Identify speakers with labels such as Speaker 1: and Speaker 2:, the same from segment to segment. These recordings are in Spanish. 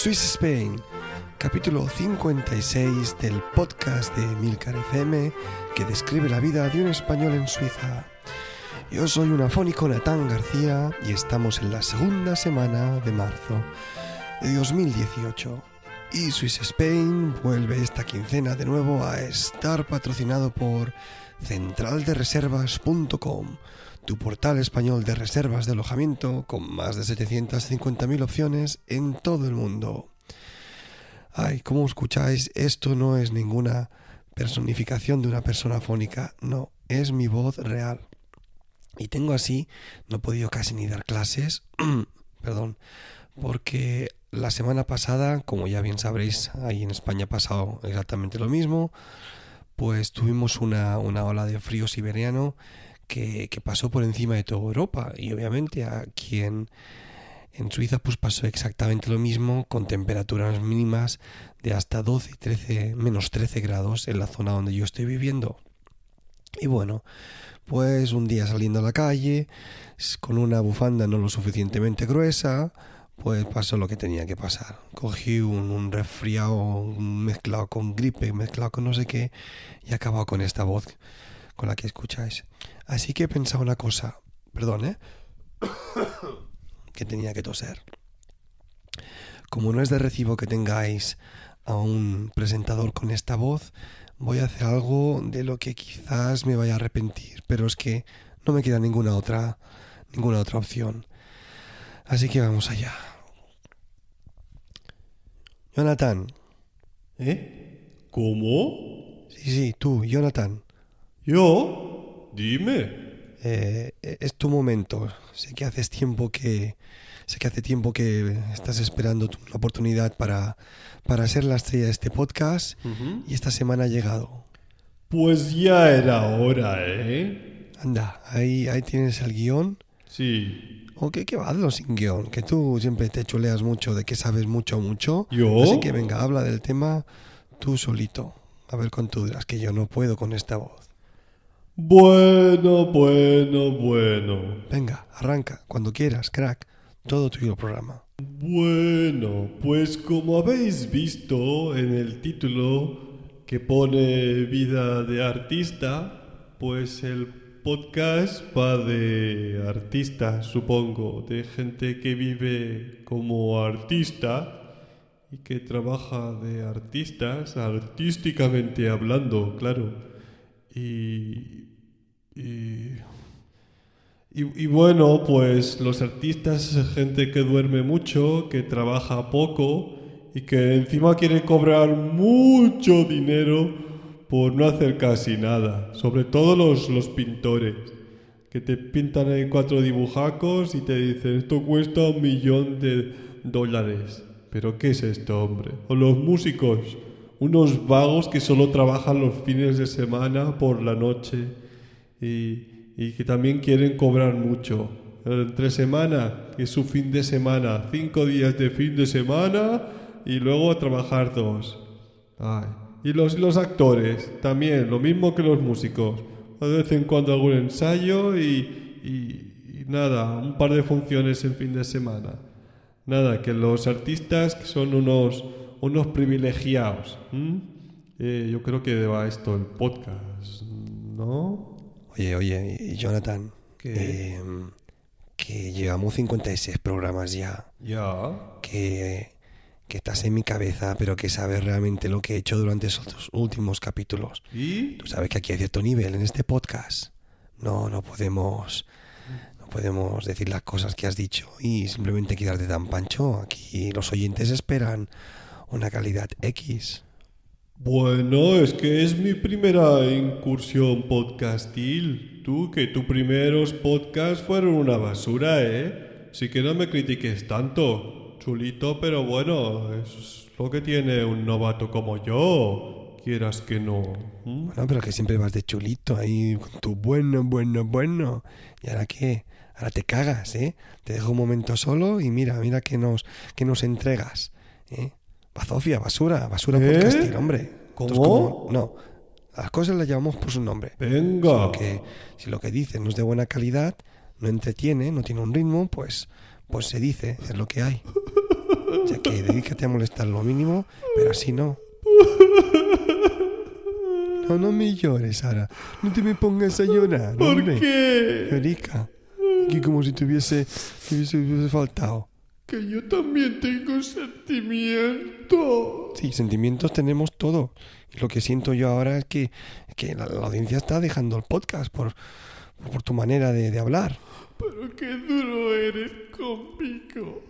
Speaker 1: Swiss Spain, capítulo 56 del podcast de Milcar FM que describe la vida de un español en Suiza. Yo soy un afónico Natán García y estamos en la segunda semana de marzo de 2018. Y Swiss Spain vuelve esta quincena de nuevo a estar patrocinado por centraldereservas.com tu portal español de reservas de alojamiento con más de 750.000 opciones en todo el mundo. Ay, como escucháis, esto no es ninguna personificación de una persona fónica, no, es mi voz real. Y tengo así, no he podido casi ni dar clases, perdón, porque la semana pasada, como ya bien sabréis, ahí en España ha pasado exactamente lo mismo, pues tuvimos una, una ola de frío siberiano que, pasó por encima de toda Europa y obviamente aquí en, en Suiza pues pasó exactamente lo mismo con temperaturas mínimas de hasta 12, 13, menos 13 grados en la zona donde yo estoy viviendo. Y bueno, pues un día saliendo a la calle con una bufanda no lo suficientemente gruesa, pues pasó lo que tenía que pasar. Cogí un, un resfriado mezclado con gripe, mezclado con no sé qué y acabado con esta voz con la que escucháis. Así que he pensado una cosa, perdón, ¿eh? que tenía que toser. Como no es de recibo que tengáis a un presentador con esta voz, voy a hacer algo de lo que quizás me vaya a arrepentir, pero es que no me queda ninguna otra ninguna otra opción. Así que vamos allá. Jonathan.
Speaker 2: ¿Eh? ¿Cómo?
Speaker 1: Sí, sí, tú, Jonathan.
Speaker 2: ¿Yo? Dime.
Speaker 1: Eh, es tu momento. Sé que haces tiempo que sé que hace tiempo que estás esperando la oportunidad para, para ser la estrella de este podcast y esta semana ha llegado.
Speaker 2: Pues ya era hora, ¿eh?
Speaker 1: Anda, ahí, ahí tienes el guion.
Speaker 2: Sí.
Speaker 1: ¿O qué, qué va? Hazlo sin guion, que tú siempre te chuleas mucho de que sabes mucho, mucho.
Speaker 2: ¿Yo?
Speaker 1: Así que venga, habla del tema tú solito. A ver con tú dirás que yo no puedo con esta voz.
Speaker 2: Bueno, bueno, bueno.
Speaker 1: Venga, arranca, cuando quieras, crack. Todo tuyo el programa.
Speaker 2: Bueno, pues como habéis visto en el título que pone vida de artista, pues el podcast va de artistas, supongo, de gente que vive como artista y que trabaja de artistas, artísticamente hablando, claro. Y y, y, bueno, pues los artistas gente que duerme mucho, que trabaja poco y que encima quiere cobrar mucho dinero por no hacer casi nada. Sobre todo los, los pintores, que te pintan ahí cuatro dibujacos y te dicen esto cuesta un millón de dólares. Pero ¿qué es esto, hombre? O los músicos, unos vagos que solo trabajan los fines de semana por la noche y, que también quieren cobrar mucho. Entre semana, que es su fin de semana, cinco días de fin de semana y luego trabajar dos. Y los, los actores, también, lo mismo que los músicos. De vez en cuando algún ensayo y, nada, un par de funciones en fin de semana. Nada, que los artistas son unos, unos privilegiados. Eh, yo creo que va esto el podcast, ¿no?
Speaker 1: Oye, oye, Jonathan,
Speaker 2: que
Speaker 1: que llevamos 56 programas ya.
Speaker 2: Ya.
Speaker 1: Que, que estás en mi cabeza, pero que sabes realmente lo que he hecho durante esos últimos capítulos.
Speaker 2: ¿Y?
Speaker 1: Tú sabes que aquí hay cierto nivel en este podcast. No, no podemos podemos decir las cosas que has dicho y simplemente quedarte tan pancho. Aquí los oyentes esperan una calidad X.
Speaker 2: Bueno, es que es mi primera incursión podcastil. Tú, que tus primeros podcasts fueron una basura, ¿eh? Sí que no me critiques tanto. Chulito, pero bueno, es lo que tiene un novato como yo. Quieras que no.
Speaker 1: ¿Mm? Bueno, pero que siempre vas de chulito ahí con tu bueno, bueno, bueno. ¿Y ahora qué? Ahora te cagas, ¿eh? Te dejo un momento solo y mira, mira que nos, que nos entregas, ¿eh? Bazofia, basura, basura
Speaker 2: ¿Eh?
Speaker 1: podcastil, hombre.
Speaker 2: ¿Cómo?
Speaker 1: no, las cosas las llamamos por su nombre.
Speaker 2: Venga.
Speaker 1: Si lo, que, si lo que dices no es de buena calidad, no entretiene, no tiene un ritmo, pues,
Speaker 3: Pues se dice, es lo que hay. O sea que dedícate a molestar lo mínimo, pero así no. No, no me llores, Sara. No te me pongas a llorar.
Speaker 2: ¿Por
Speaker 3: hombre.
Speaker 2: qué?
Speaker 3: Erika, aquí como si te hubiese, te hubiese, hubiese faltado.
Speaker 2: Que yo también tengo sentimientos.
Speaker 3: Sí, sentimientos tenemos todo. Y lo que siento yo ahora es que, que la, la audiencia está dejando el podcast por, por tu manera de, de hablar.
Speaker 2: Pero qué duro eres conmigo.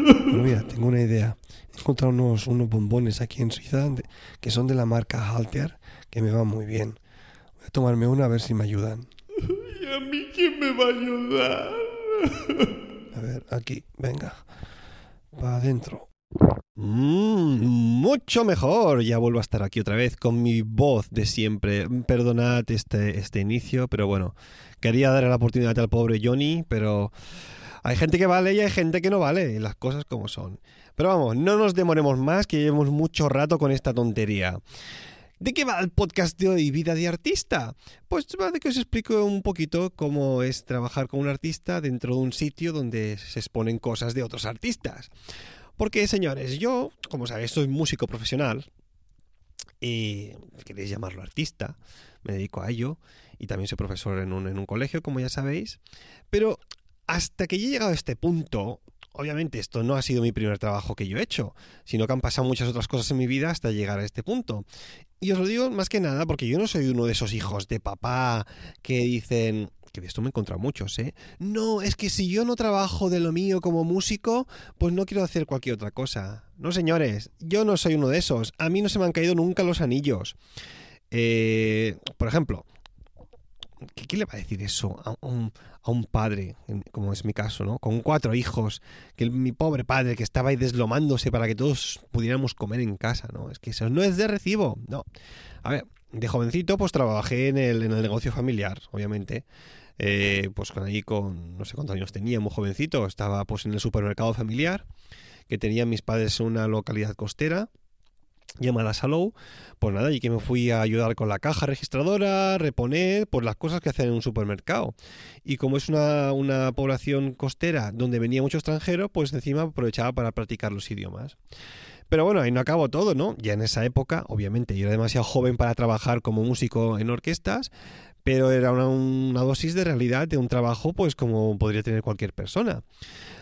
Speaker 3: Bueno, mira, tengo una idea. He encontrado unos, unos bombones aquí en Suiza de- que son de la marca Halter, que me van muy bien. Voy a tomarme una a ver si me ayudan.
Speaker 2: ¿Y a mí quién me va a ayudar?
Speaker 3: A ver, aquí, venga. Para adentro. Mm, mucho mejor. Ya vuelvo a estar aquí otra vez con mi voz de siempre. Perdonad este, este inicio, pero bueno, quería darle la oportunidad al pobre Johnny, pero hay gente que vale y hay gente que no vale, las cosas como son. Pero vamos, no nos demoremos más, que llevemos mucho rato con esta tontería. ¿De qué va el podcast de hoy, Vida de Artista? Pues va de que os explico un poquito cómo es trabajar con un artista dentro de un sitio donde se exponen cosas de otros artistas. Porque, señores, yo, como sabéis, soy músico profesional y queréis llamarlo artista, me dedico a ello y también soy profesor en un, en un colegio, como ya sabéis. Pero hasta que yo he llegado a este punto, obviamente esto no ha sido mi primer trabajo que yo he hecho, sino que han pasado muchas otras cosas en mi vida hasta llegar a este punto. Y os lo digo más que nada porque yo no soy uno de esos hijos de papá que dicen, que de esto me he encontrado muchos, ¿eh? No, es que si yo no trabajo de lo mío como músico, pues no quiero hacer cualquier otra cosa. No, señores, yo no soy uno de esos. A mí no se me han caído nunca los anillos. Eh, por ejemplo, ¿qué, le va a decir eso a un, a un padre, como es mi caso, ¿no? Con cuatro hijos, que el- mi pobre padre que estaba ahí deslomándose para que todos pudiéramos comer en casa, ¿no? Es que eso no es de recibo, no. A ver, de jovencito pues trabajé en el, en el negocio familiar, obviamente. Eh, pues con ahí con, no sé cuántos años tenía, muy jovencito, estaba pues en el supermercado familiar que tenían mis padres en una localidad costera llamada Salou, pues nada, y que me fui a ayudar con la caja registradora, reponer, pues las cosas que hacen en un supermercado. Y como es una, una población costera donde venía mucho extranjero, pues encima aprovechaba para practicar los idiomas. Pero bueno, ahí no acabó todo, ¿no? Ya en esa época, obviamente, yo era demasiado joven para trabajar como músico en orquestas, pero era una, una dosis de realidad de un trabajo, pues como podría tener cualquier persona.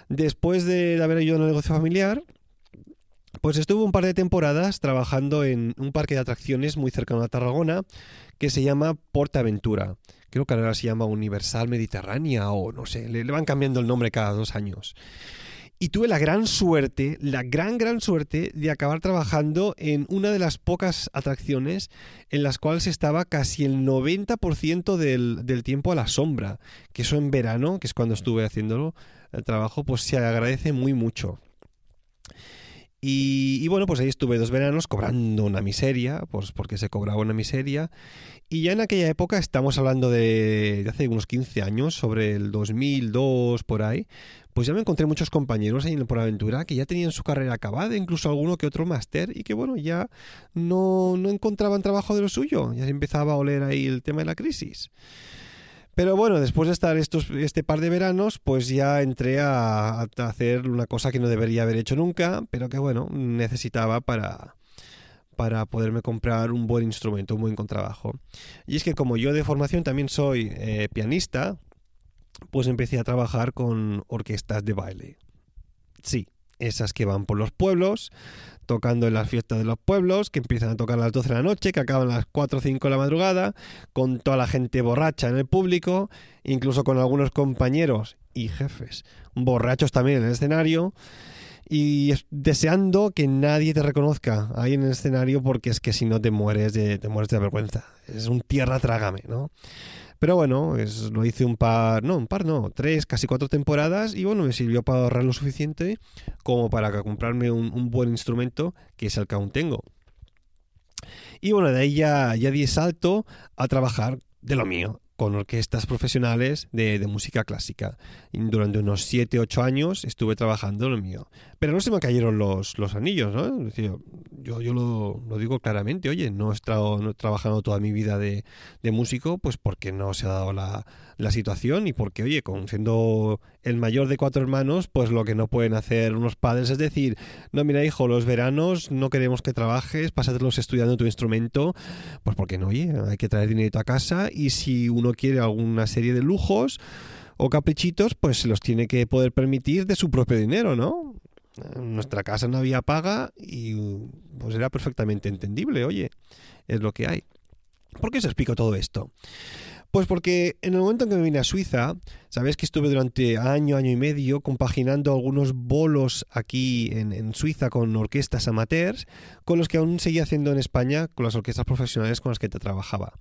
Speaker 3: Después de, haber ayudado en el negocio familiar, pues estuve un par de temporadas trabajando en un parque de atracciones muy cercano a Tarragona que se llama Portaventura. Creo que ahora se llama Universal Mediterránea o no sé, le, van cambiando el nombre cada dos años. Y tuve la gran suerte, la gran, gran suerte de acabar trabajando en una de las pocas atracciones en las cuales estaba casi el 90% del, del tiempo a la sombra. Que eso en verano, que es cuando estuve haciéndolo, el trabajo, pues se agradece muy mucho. Y, bueno, pues ahí estuve dos veranos cobrando una miseria, pues porque se cobraba una miseria. Y ya en aquella época, estamos hablando de, hace unos 15 años, sobre el 2002 por ahí, pues ya me encontré muchos compañeros ahí en Por Aventura que ya tenían su carrera acabada, incluso alguno que otro máster, y que bueno, ya no, no encontraban trabajo de lo suyo, ya se empezaba a oler ahí el tema de la crisis. Pero bueno, después de estar estos, este par de veranos, pues ya entré a, hacer una cosa que no debería haber hecho nunca, pero que bueno, necesitaba para, para poderme comprar un buen instrumento, un buen contrabajo. Y es que como yo de formación también soy eh, pianista, pues empecé a trabajar con orquestas de baile. Sí, esas que van por los pueblos, tocando en las fiestas de los pueblos, que empiezan a tocar a las 12 de la noche, que acaban a las 4 o 5 de la madrugada, con toda la gente borracha en el público, incluso con algunos compañeros y jefes borrachos también en el escenario, y deseando que nadie te reconozca ahí en el escenario, porque es que si no te mueres de, te mueres de vergüenza. Es un tierra trágame, ¿no? Pero bueno, es, lo hice un par, no, un par no, tres, casi cuatro temporadas y bueno, me sirvió para ahorrar lo suficiente como para comprarme un, buen instrumento, que es el que aún tengo. Y bueno, de ahí ya, ya di salto a trabajar de lo mío, con orquestas profesionales de, de música clásica. Y durante unos 7, 8 años estuve trabajando lo mío. Pero no se me cayeron los, los anillos, ¿no? Yo, yo lo, lo, digo claramente, oye, no he estado no trabajado toda mi vida de, de, músico, pues porque no se ha dado la, la situación y porque, oye, con, siendo el mayor de cuatro hermanos, pues lo que no pueden hacer unos padres es decir, no, mira, hijo, los veranos no queremos que trabajes, pásatelos estudiando tu instrumento, pues porque no, oye, hay que traer dinero a casa y si uno quiere alguna serie de lujos, o caprichitos, pues se los tiene que poder permitir de su propio dinero, ¿no? En nuestra casa no había paga y pues era perfectamente entendible, oye, es lo que hay. ¿Por qué os explico todo esto? Pues porque en el momento en que me vine a Suiza, sabes que estuve durante año, año y medio compaginando algunos bolos aquí en, en, Suiza con orquestas amateurs, con los que aún seguía haciendo en España con las orquestas profesionales con las que te trabajaba.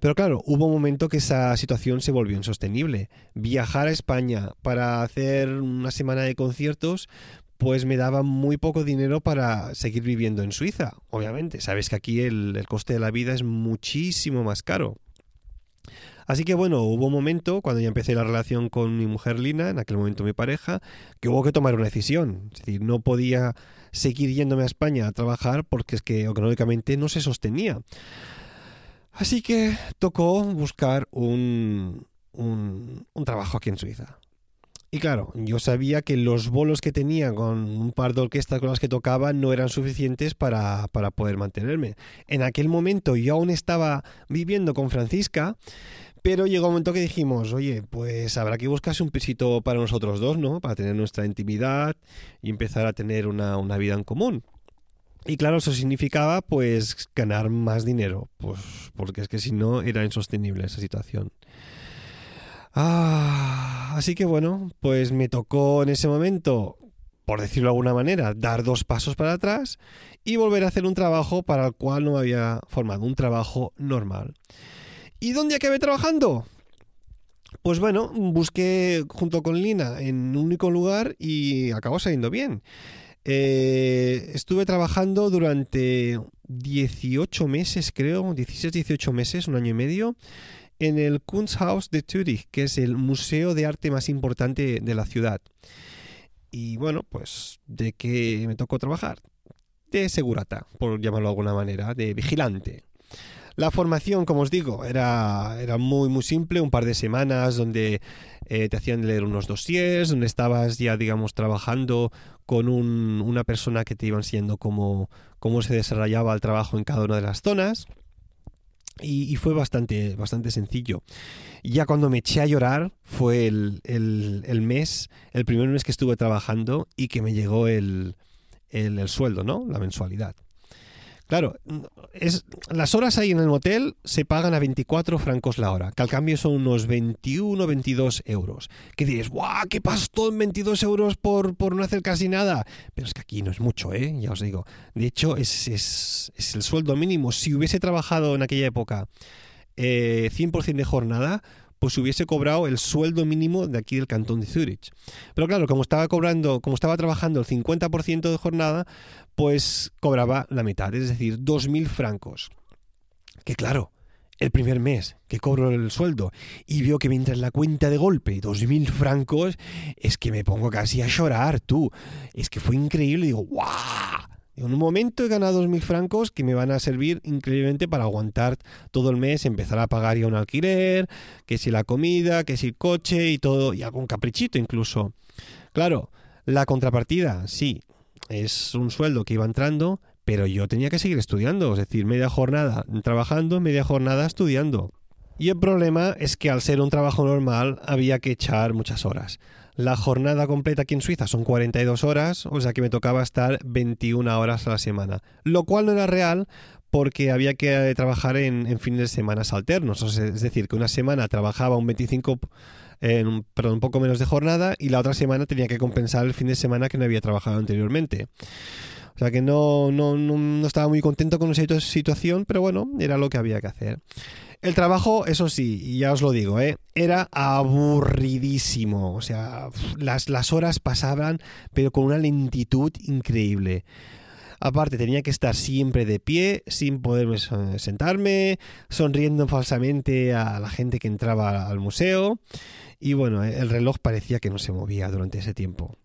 Speaker 3: Pero claro, hubo un momento que esa situación se volvió insostenible. Viajar a España para hacer una semana de conciertos, pues me daba muy poco dinero para seguir viviendo en Suiza. Obviamente, sabes que aquí el, coste de la vida es muchísimo más caro. Así que bueno, hubo un momento cuando ya empecé la relación con mi mujer Lina, en aquel momento mi pareja, que hubo que tomar una decisión. Es decir, no podía seguir yéndome a España a trabajar porque es que económicamente no se sostenía. Así que tocó buscar un, un, trabajo aquí en Suiza. Y claro, yo sabía que los bolos que tenía con un par de orquestas con las que tocaba no eran suficientes para, para poder mantenerme. En aquel momento yo aún estaba viviendo con Francisca, pero llegó un momento que dijimos, oye, pues habrá que buscarse un pisito para nosotros dos, ¿no? Para tener nuestra intimidad y empezar a tener una, una vida en común. Y claro, eso significaba pues ganar más dinero, pues porque es que si no era insostenible esa situación. Ah, así que bueno, pues me tocó en ese momento, por decirlo de alguna manera, dar dos pasos para atrás y volver a hacer un trabajo para el cual no me había formado, un trabajo normal. ¿Y dónde acabé trabajando? Pues bueno, busqué junto con Lina en un único lugar y acabó saliendo bien. Eh, estuve trabajando durante 18 meses, creo, 16, 18 meses, un año y medio, en el Kunsthaus de Zürich, que es el museo de arte más importante de la ciudad. Y bueno, pues, ¿de qué me tocó trabajar? De segurata, por llamarlo de alguna manera, de vigilante. La formación, como os digo, era, era muy, muy simple, un par de semanas donde eh, te hacían leer unos dossiers, donde estabas ya, digamos, trabajando con un, una persona que te iba enseñando cómo, cómo se desarrollaba el trabajo en cada una de las zonas. Y, fue bastante, bastante sencillo. Ya cuando me eché a llorar fue el, el, el, mes, el primer mes que estuve trabajando y que me llegó el, el sueldo, ¿no? La mensualidad. Claro, es, las horas ahí en el motel se pagan a 24 francos la hora, que al cambio son unos 21 22 euros. Que diréis, ¡guau! ¿Qué pasó en 22 euros por, por no hacer casi nada? Pero es que aquí no es mucho, ¿eh? Ya os digo. De hecho, es, es, es el sueldo mínimo. Si hubiese trabajado en aquella época eh, 100% de jornada, pues hubiese cobrado el sueldo mínimo de aquí del cantón de Zurich. Pero claro, como estaba cobrando, como estaba trabajando el 50% de jornada, pues cobraba la mitad, es decir, 2.000 francos. Que claro, el primer mes que cobro el sueldo y veo que me entra en la cuenta de golpe 2.000 francos, es que me pongo casi a llorar, tú. Es que fue increíble, digo, ¡guau! En un momento he ganado 2.000 francos que me van a servir increíblemente para aguantar todo el mes, empezar a pagar ya un alquiler, que si la comida, que si el coche y todo, y algún caprichito incluso. Claro, la contrapartida, sí, es un sueldo que iba entrando, pero yo tenía que seguir estudiando, es decir, media jornada trabajando, media jornada estudiando. Y el problema es que al ser un trabajo normal había que echar muchas horas. La jornada completa aquí en Suiza son 42 horas, o sea que me tocaba estar 21 horas a la semana, lo cual no era real porque había que trabajar en, fines de semana alternos, es decir, que una semana trabajaba un 25 en un, perdón, un poco menos de jornada y la otra semana tenía que compensar el fin de semana que no había trabajado anteriormente. O sea que no, no, no, no estaba muy contento con esa situación, pero bueno, era lo que había que hacer. El trabajo, eso sí, ya os lo digo, ¿eh? era aburridísimo. O sea, las, las horas pasaban, pero con una lentitud increíble. Aparte, tenía que estar siempre de pie, sin poder sentarme, sonriendo falsamente a la gente que entraba al museo. Y bueno, el reloj parecía que no se movía durante ese tiempo.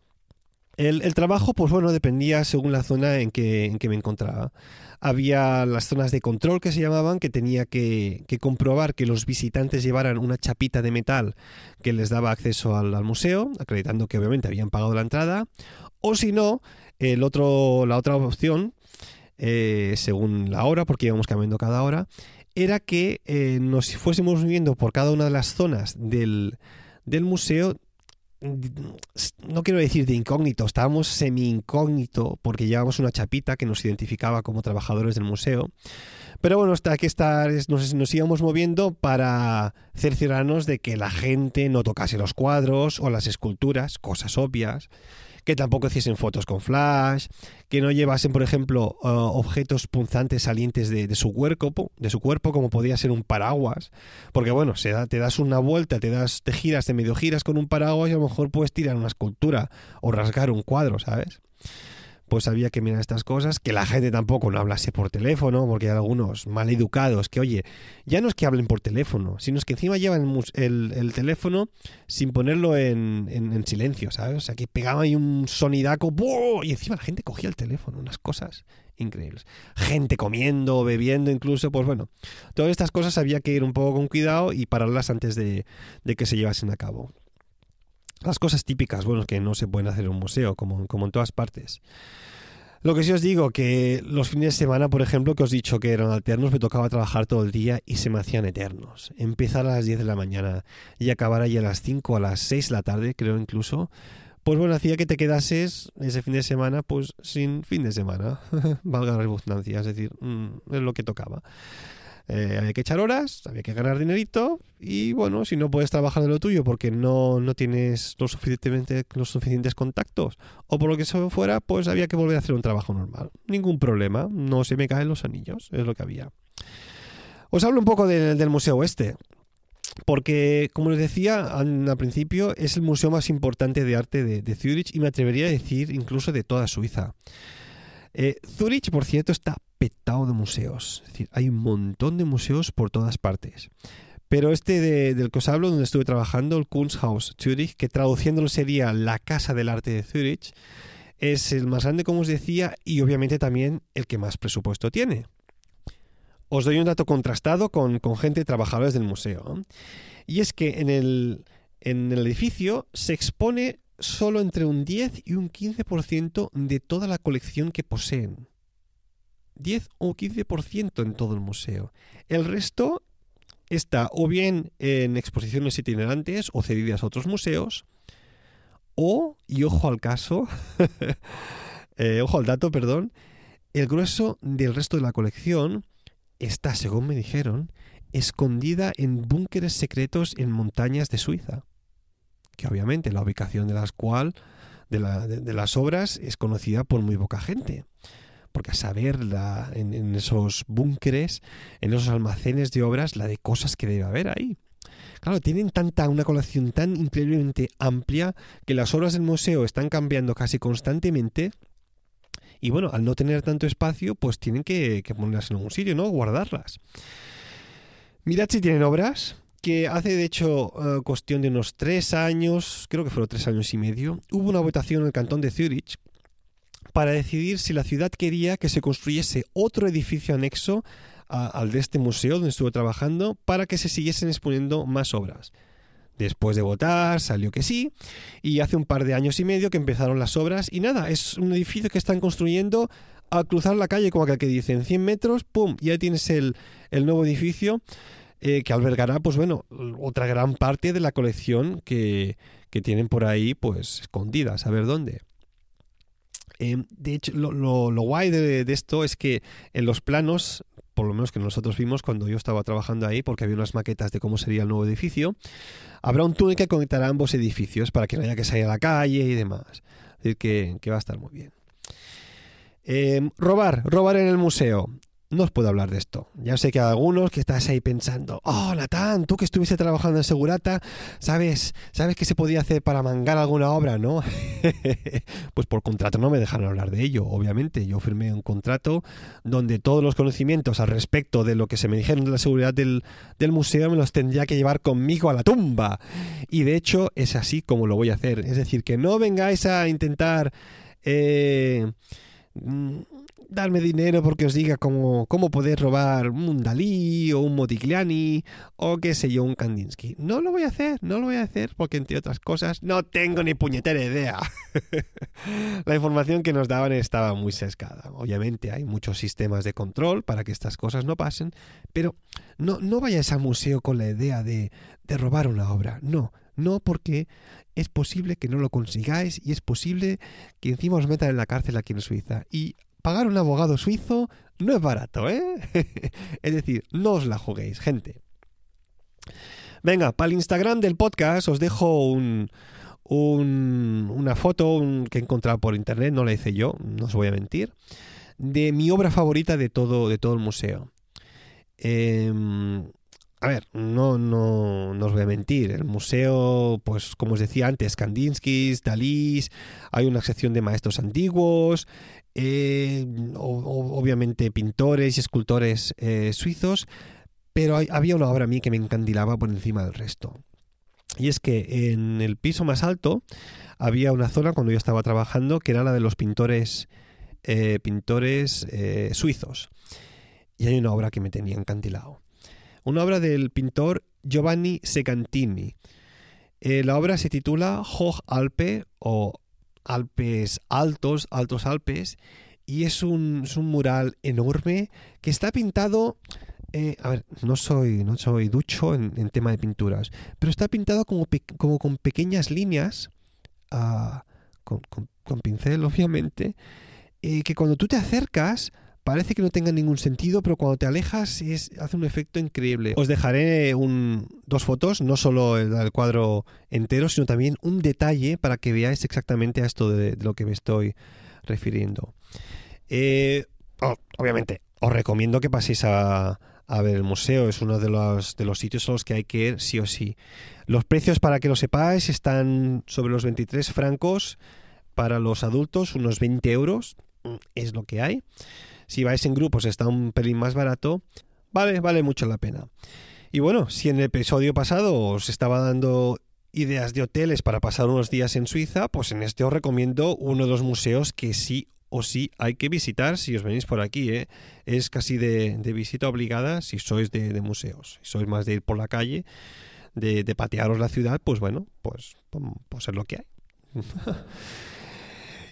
Speaker 3: El, trabajo, pues bueno, dependía según la zona en que, que, me encontraba. Había las zonas de control que se llamaban, que tenía que, comprobar que los visitantes llevaran una chapita de metal que les daba acceso al, museo, acreditando que obviamente habían pagado la entrada. O si no, el otro, la otra opción, eh, según la hora, porque íbamos cambiando cada hora, era que eh, nos fuésemos viviendo por cada una de las zonas del, del museo no quiero decir de incógnito, estábamos semi-incógnito porque llevábamos una chapita que nos identificaba como trabajadores del museo. Pero bueno, hasta que estar, nos, nos íbamos moviendo para cerciorarnos de que la gente no tocase los cuadros o las esculturas, cosas obvias, que tampoco hiciesen fotos con flash, que no llevasen, por ejemplo, uh, objetos punzantes salientes de, su cuerpo, de su cuerpo, como podía ser un paraguas, porque bueno, se da, te das una vuelta, te das, te giras, te medio giras con un paraguas y a lo mejor puedes tirar una escultura o rasgar un cuadro, ¿sabes? Pues había que mirar estas cosas, que la gente tampoco no hablase por teléfono, porque hay algunos mal educados que, oye, ya no es que hablen por teléfono, sino es que encima llevan el, teléfono sin ponerlo en, silencio, ¿sabes? O sea, que pegaba ahí un sonidaco, y encima la gente cogía el teléfono, unas cosas increíbles. Gente comiendo, bebiendo incluso, pues bueno, todas estas cosas había que ir un poco con cuidado y pararlas antes de que se llevasen a cabo las cosas típicas, bueno, que no se pueden hacer en un museo, como, como en todas partes. Lo que sí os digo, que los fines de semana, por ejemplo, que os he dicho que eran alternos, me tocaba trabajar todo el día y se me hacían eternos. Empezar a las 10 de la mañana y acabar ahí a las 5 a las 6 de la tarde, creo incluso, pues bueno, hacía que te quedases ese fin de semana, pues sin fin de semana, valga la redundancia, es decir, mm, es lo que tocaba. Eh, había que echar horas, había que ganar dinerito y bueno, si no puedes trabajar de lo tuyo porque no, no tienes lo suficientemente, los suficientes contactos o por lo que se fuera, pues había que volver a hacer un trabajo normal. Ningún problema, no se me caen los anillos, es lo que había. Os hablo un poco del Museo Este. Porque, como les decía al, principio, es el museo más importante de arte de, de Zurich y me atrevería a decir incluso de toda Suiza. Eh, Zurich, por cierto, está petado de museos. Es decir, hay un montón de museos por todas partes. Pero este del que os hablo, donde estuve trabajando, el Kunsthaus Zurich, que traduciéndolo sería la Casa del Arte de Zurich, es el más grande, como os decía, y obviamente también el que más presupuesto tiene. Os doy un dato contrastado con, con gente trabajadores del museo. Y es que en el, en el edificio se expone solo entre un 10 y un 15% de toda la colección que poseen. 10 o 15% en todo el museo. El resto está o bien en exposiciones itinerantes o cedidas a otros museos, o, y ojo al caso, eh, ojo al dato, perdón, el grueso del resto de la colección está, según me dijeron, escondida en búnkeres secretos en montañas de Suiza que obviamente la ubicación de las cual de, las obras es conocida por muy poca gente. Porque a saber en, esos búnkeres, en esos almacenes de obras, la de cosas que debe haber ahí. Claro, tienen tanta, una colección tan increíblemente amplia que las obras del museo están cambiando casi constantemente. Y bueno, al no tener tanto espacio, pues tienen que, que ponerlas en algún sitio, ¿no? Guardarlas. Mirad si tienen obras que hace de hecho eh, cuestión de unos tres años, creo que fueron tres años y medio, hubo una votación en el cantón de Zurich para decidir si la ciudad quería que se construyese otro edificio anexo al de este museo donde estuvo trabajando para que se siguiesen exponiendo más obras. Después de votar, salió que sí, y hace un par de años y medio que empezaron las obras, y nada, es un edificio que están construyendo al cruzar la calle, como aquel que dice, en 100 metros, ¡pum! Ya tienes el, el nuevo edificio eh, que albergará, pues bueno, otra gran parte de la colección que, tienen por ahí, pues escondida, a ver dónde. Em, de hecho, lo, lo, guay de, esto es que en los planos, por lo menos que nosotros vimos cuando yo estaba trabajando ahí, porque había unas maquetas de cómo sería el nuevo edificio, habrá un túnel que conectará ambos edificios para que no haya que salir a la calle y demás. Es decir, que, va a estar muy bien. Em, robar, robar en el museo. No os puedo hablar de esto. Ya sé que hay algunos que estás ahí pensando, oh, Natán, tú que estuviste trabajando en Segurata, ¿sabes, ¿sabes qué se podía hacer para mangar alguna obra, no? pues por contrato no me dejaron hablar de ello, obviamente. Yo firmé un contrato donde todos los conocimientos al respecto de lo que se me dijeron de la seguridad del, del museo me los tendría que llevar conmigo a la tumba. Y de hecho es así como lo voy a hacer. Es decir, que no vengáis a intentar... Eh, mm, darme dinero porque os diga cómo, cómo poder robar un Dalí o un Modigliani o qué sé yo, un Kandinsky. No lo voy a hacer, no lo voy a hacer porque entre otras cosas no tengo ni puñetera idea. La información que nos daban estaba muy sesgada. Obviamente hay muchos sistemas de control para que estas cosas no pasen, pero no, no vayáis al museo con la idea de, de robar una obra. No, no porque es posible que no lo consigáis y es posible que encima os metan en la cárcel aquí en Suiza. Y pagar un abogado suizo no es barato, ¿eh? es decir, no os la juguéis, gente. Venga, para el Instagram del podcast os dejo un, una foto que he encontrado por internet, no la hice yo, no os voy a mentir, de mi obra favorita de todo, de todo el museo. Em, a ver, no, no, no, os voy a mentir. El museo, pues como os decía antes, Kandinsky, Dalí, hay una sección de maestros antiguos, eh, obviamente pintores y escultores eh, suizos, pero había una obra a mí que me encandilaba por encima del resto. Y es que en el piso más alto había una zona cuando yo estaba trabajando que era la de los pintores, eh, pintores suizos. Y hay una obra que me tenía encandilado. Una obra del pintor Giovanni Secantini. la obra se titula Hoch Alpe o Alpes altos, altos Alpes, y es un, mural enorme que está pintado... Eh, a ver, no soy, no soy ducho en, tema de pinturas, pero está pintado como, como con pequeñas líneas, ah, con, pincel obviamente, eh, que cuando tú te acercas parece que no tenga ningún sentido, pero cuando te alejas es, hace un efecto increíble. Os dejaré dos fotos, no solo el, cuadro entero, sino también un detalle para que veáis exactamente a esto de, lo que me estoy refiriendo. Eh, oh, obviamente, os recomiendo que paséis a, ver el museo, es uno de los, de los sitios a los que hay que ir sí o sí. Los precios, para que lo sepáis, están sobre los 23 francos para los adultos, unos 20 euros, es lo que hay. Si vais en grupos está un pelín más barato, vale, vale mucho la pena. Y bueno, si en el episodio pasado os estaba dando ideas de hoteles para pasar unos días en Suiza, pues en este os recomiendo uno de los museos que sí o sí hay que visitar si os venís por aquí. ¿eh? Es casi de, visita obligada si sois de, museos. Si sois más de ir por la calle, de, de patearos la ciudad, pues bueno, pues, pues es lo que hay.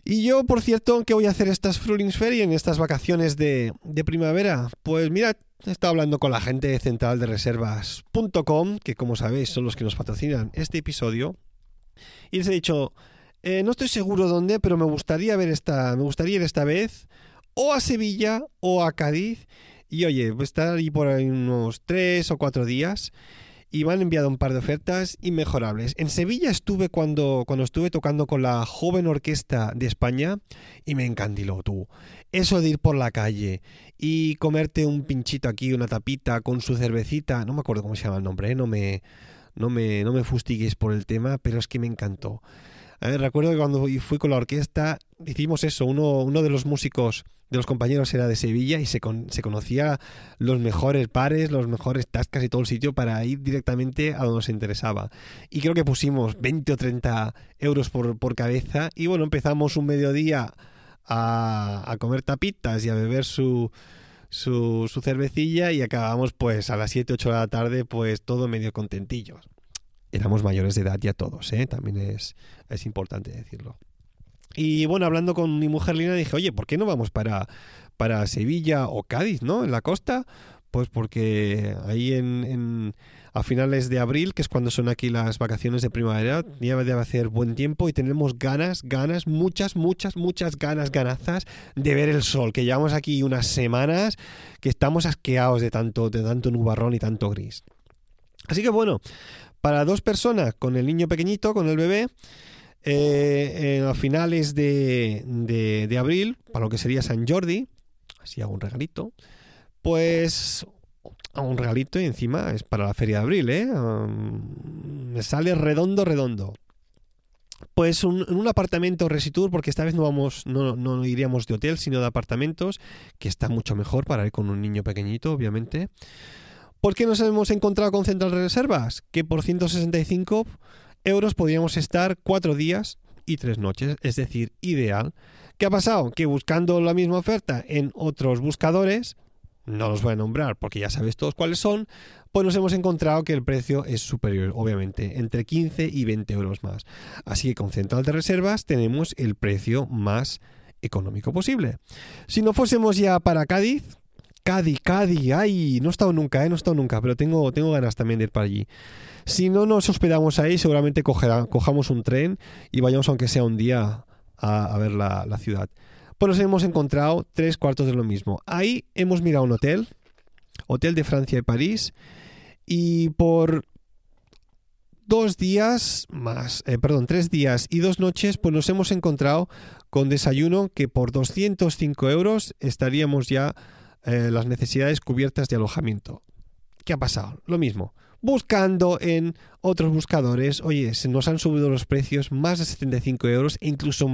Speaker 3: Y yo, por cierto, ¿qué voy a hacer estas Frühlingsferien, estas vacaciones de, primavera? Pues mira, he estado hablando con la gente de central de reservas.com, que como sabéis son los que nos patrocinan este episodio, y les he dicho, eh, no estoy seguro dónde, pero me gustaría ver esta, me gustaría ir esta vez o a Sevilla o a Cádiz. Y oye, voy a estar ahí por unos tres o cuatro días y me han enviado un par de ofertas inmejorables. En Sevilla estuve cuando, cuando estuve tocando con la joven orquesta de España y me encandiló tú. Eso de ir por la calle y comerte un pinchito aquí, una tapita con su cervecita, no me acuerdo cómo se llama el nombre, ¿eh? no, me, no, me, no me fustigues por el tema, pero es que me encantó recuerdo que cuando fui con la orquesta hicimos eso, uno, uno de los músicos de los compañeros era de Sevilla y se, se conocía los mejores bares, los mejores tascas y todo el sitio para ir directamente a donde nos interesaba. Y creo que pusimos 20 o 30 euros por, por cabeza y bueno, empezamos un mediodía a, a comer tapitas y a beber su, su, su cervecilla y acabamos pues a las 7, 8 de la tarde pues todo medio contentillos éramos mayores de edad ya todos, ¿eh? también es, es importante decirlo. Y bueno, hablando con mi mujer Lina, dije, oye, ¿por qué no vamos para, para Sevilla o Cádiz, ¿no? En la costa. Pues porque ahí en, a finales de abril, que es cuando son aquí las vacaciones de primavera, ya debe hacer buen tiempo y tenemos ganas, ganas, muchas, muchas, muchas ganas, ganazas de ver el sol, que llevamos aquí unas semanas que estamos asqueados de tanto, de tanto nubarrón y tanto gris. Así que bueno, para dos personas con el niño pequeñito, con el bebé, eh, a finales de, abril, para lo que sería San Jordi, así hago un regalito, pues un regalito y encima es para la feria de abril, ¿eh? Um, me sale redondo, redondo. Pues un, un apartamento Resitur, porque esta vez no vamos, no, no iríamos de hotel, sino de apartamentos, que está mucho mejor para ir con un niño pequeñito, obviamente. ¿Por qué nos hemos encontrado con Central de Reservas? Que por 165 euros podríamos estar cuatro días y tres noches, es decir, ideal. ¿Qué ha pasado? Que buscando la misma oferta en otros buscadores, no los voy a nombrar porque ya sabéis todos cuáles son, pues nos hemos encontrado que el precio es superior, obviamente, entre 15 y 20 euros más. Así que con Central de Reservas tenemos el precio más económico posible. Si no fuésemos ya para Cádiz, Cádiz, Cádiz, ay, no he estado nunca, ¿eh? no he estado nunca, pero tengo, tengo ganas también de ir para allí. Si no nos hospedamos ahí, seguramente cojamos un tren y vayamos aunque sea un día a, ver la, la ciudad. Pues nos hemos encontrado tres cuartos de lo mismo. Ahí hemos mirado un hotel, hotel de Francia y París, y por dos días más, eh, perdón, tres días y dos noches, pues nos hemos encontrado con desayuno que por 205 euros estaríamos ya eh, las necesidades cubiertas de alojamiento. ¿Qué ha pasado? Lo mismo buscando en otros buscadores, oye, se nos han subido los precios más de 75 euros e incluso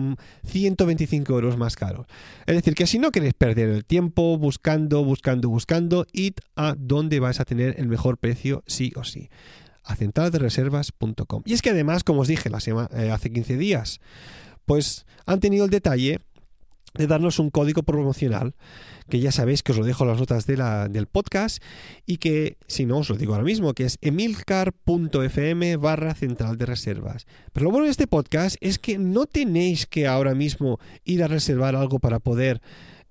Speaker 3: 125 euros más caros. Es decir, que si no queréis perder el tiempo buscando, buscando, buscando, id a donde vais a tener el mejor precio sí o sí. A centraldereservas.com. Y es que además, como os dije eh, hace 15 días, pues han tenido el detalle de darnos un código promocional que ya sabéis que os lo dejo en las notas del podcast y que, si no, os lo digo ahora mismo, que es emilcar.fm barra central de reservas. Pero lo bueno de este podcast es que no tenéis que ahora mismo ir a reservar algo para poder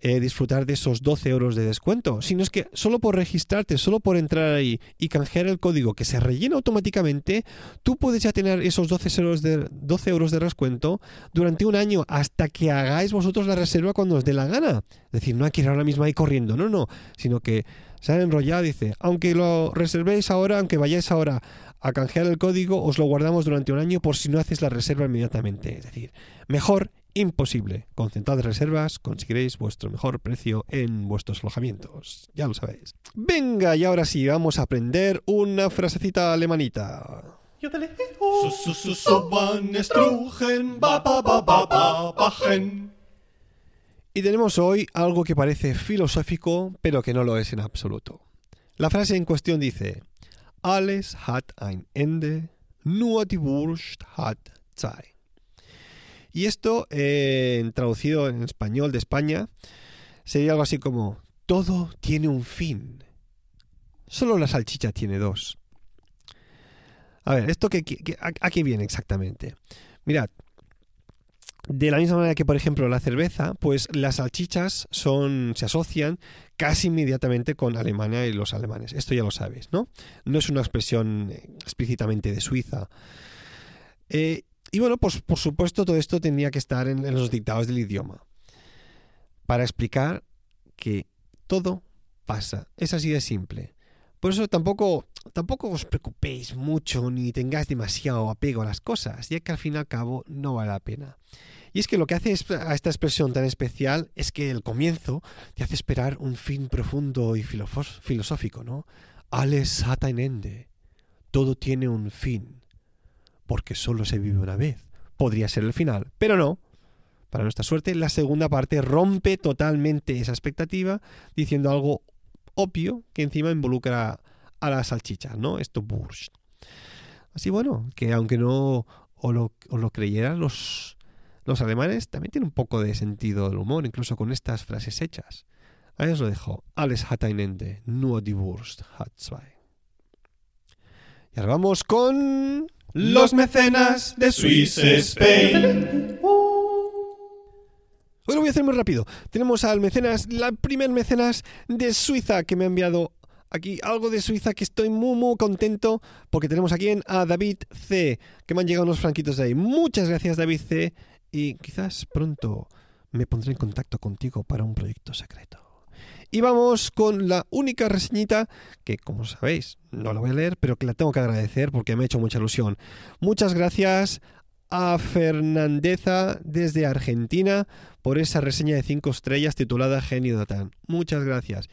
Speaker 3: eh, disfrutar de esos 12 euros de descuento, sino es que solo por registrarte, solo por entrar ahí y canjear el código que se rellena automáticamente, tú puedes ya tener esos 12 euros de, 12 euros de descuento durante un año hasta que hagáis vosotros la reserva cuando os dé la gana. Es decir, no hay que ir ahora mismo ahí corriendo, no, no, sino que se ha enrollado, dice, aunque lo reservéis ahora, aunque vayáis ahora a canjear el código, os lo guardamos durante un año por si no haces la reserva inmediatamente. Es decir, mejor imposible. Con Central de Reservas conseguiréis vuestro mejor precio en vuestros alojamientos. Ya lo sabéis. Venga, y ahora sí, vamos a aprender una frasecita alemanita. Y tenemos hoy algo que parece filosófico, pero que no lo es en absoluto. La frase en cuestión dice: Alles hat ein Ende, nur die Wurst hat Zeit. Y esto, eh, traducido en español de España, sería algo así como, todo tiene un fin. Solo la salchicha tiene dos. A ver, ¿esto qué, a, qué viene exactamente? Mirad, de la misma manera que, por ejemplo, la cerveza, pues las salchichas son, se asocian casi inmediatamente con Alemania y los alemanes. Esto ya lo sabes, ¿no? No es una expresión explícitamente de Suiza. Eh, y bueno, pues por supuesto todo esto tenía que estar en, los dictados del idioma. Para explicar que todo pasa. Es así de simple. Por eso tampoco, tampoco os preocupéis mucho ni tengáis demasiado apego a las cosas, ya que al fin y al cabo no vale la pena. Y es que lo que hace a esta expresión tan especial es que el comienzo te hace esperar un fin profundo y filosófico, ¿no? Alles hat ein Ende. Todo tiene un fin porque solo se vive una vez. Podría ser el final, pero no. Para nuestra suerte, la segunda parte rompe totalmente esa expectativa diciendo algo obvio que encima involucra a la salchicha, ¿no? Esto burst. Así bueno, que aunque no o lo, creyeran los, los alemanes, también tiene un poco de sentido del humor, incluso con estas frases hechas. Ahí os lo dejo. Alles hat ein Ende, nur die Wurst hat zwei. Y ahora vamos con... Los mecenas de Swiss Spain. Hoy lo voy a hacer muy rápido. Tenemos al mecenas, la primer mecenas de Suiza que me ha enviado aquí algo de Suiza que estoy muy muy contento porque tenemos aquí a David C que me han llegado unos franquitos de ahí. Muchas gracias David C y quizás pronto me pondré en contacto contigo para un proyecto secreto. Y vamos con la única reseñita que, como sabéis, no la voy a leer, pero que la tengo que agradecer porque me ha hecho mucha ilusión. Muchas gracias a Fernandeza desde Argentina por esa reseña de 5 estrellas titulada Genio Datan. Muchas gracias.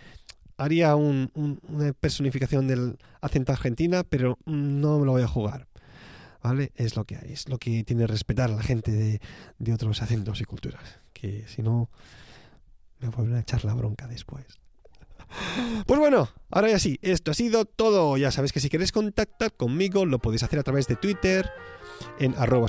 Speaker 3: haría una personificación del acento argentina, pero no me lo voy a jugar. ¿Vale? Es lo que hay, es lo que tiene respetar a la gente de, de otros acentos y culturas. Que si no, me vuelven a echar la bronca después. Pues bueno, ahora ya sí, esto ha sido todo. Ya sabes que si quieres contactar conmigo lo podéis hacer a través de Twitter en arroba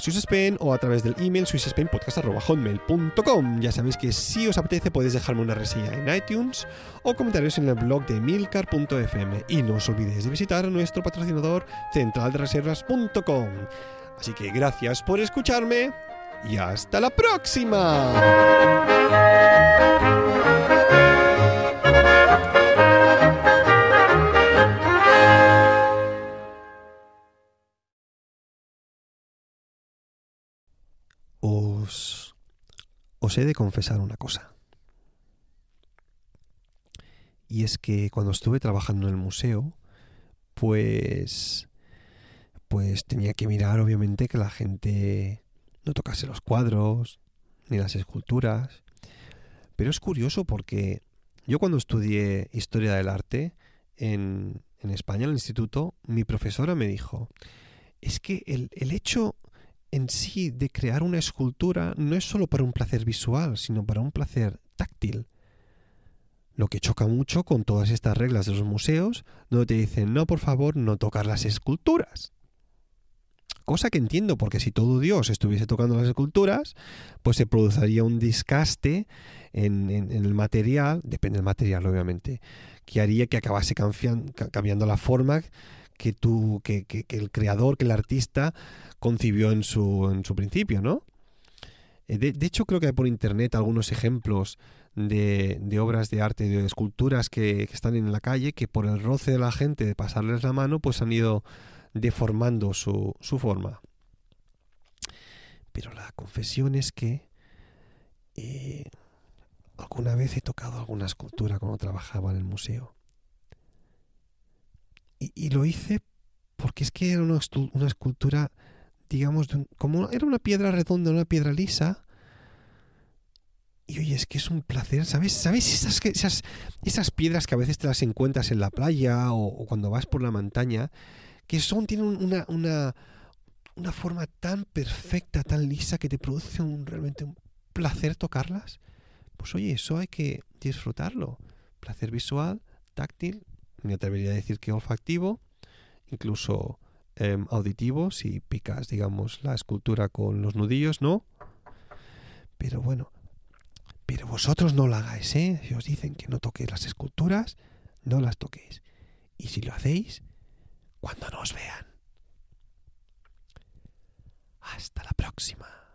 Speaker 3: o a través del email hotmail.com Ya sabéis que si os apetece podéis dejarme una reseña en iTunes o comentarios en el blog de milcar.fm y no os olvidéis de visitar a nuestro patrocinador centraldereservas.com. Así que gracias por escucharme y hasta la próxima. os he de confesar una cosa. Y es que cuando estuve trabajando en el museo, pues pues tenía que mirar obviamente que la gente no tocase los cuadros ni las esculturas. Pero es curioso porque yo cuando estudié historia del arte en, en España, en el instituto, mi profesora me dijo, es que el, el hecho en sí de crear una escultura no es solo para un placer visual, sino para un placer táctil. Lo que choca mucho con todas estas reglas de los museos, donde te dicen, no, por favor, no tocar las esculturas. Cosa que entiendo, porque si todo Dios estuviese tocando las esculturas, pues se produciría un discaste en, el material, depende del material obviamente, que haría que acabase cambiando la forma que, tú, que, que, el creador, que el artista concibió en su, en su principio, ¿no? Eh, de, hecho, creo que hay por internet algunos ejemplos de, de obras de arte, de esculturas que, están en la calle, que por el roce de la gente, de pasarles la mano, pues han ido deformando su, su forma. Pero la confesión es que eh, alguna vez he tocado alguna escultura cuando trabajaba en el museo. Y, lo hice porque es que era una, escultura, digamos, como era una piedra redonda, una piedra lisa. Y oye, es que es un placer, ¿sabes? ¿Sabes esas, esas, esas piedras que a veces te las encuentras en la playa o, cuando vas por la montaña? Que son, tienen una, una, una forma tan perfecta, tan lisa, que te produce un, realmente un placer tocarlas. Pues oye, eso hay que disfrutarlo. Placer visual, táctil me atrevería a decir que olfactivo, incluso em, auditivo, si picas, digamos, la escultura con los nudillos, ¿no? Pero bueno, pero vosotros no lo hagáis, ¿eh? Si os dicen que no toquéis las esculturas, no las toquéis. Y si lo hacéis, cuando nos vean. Hasta la próxima.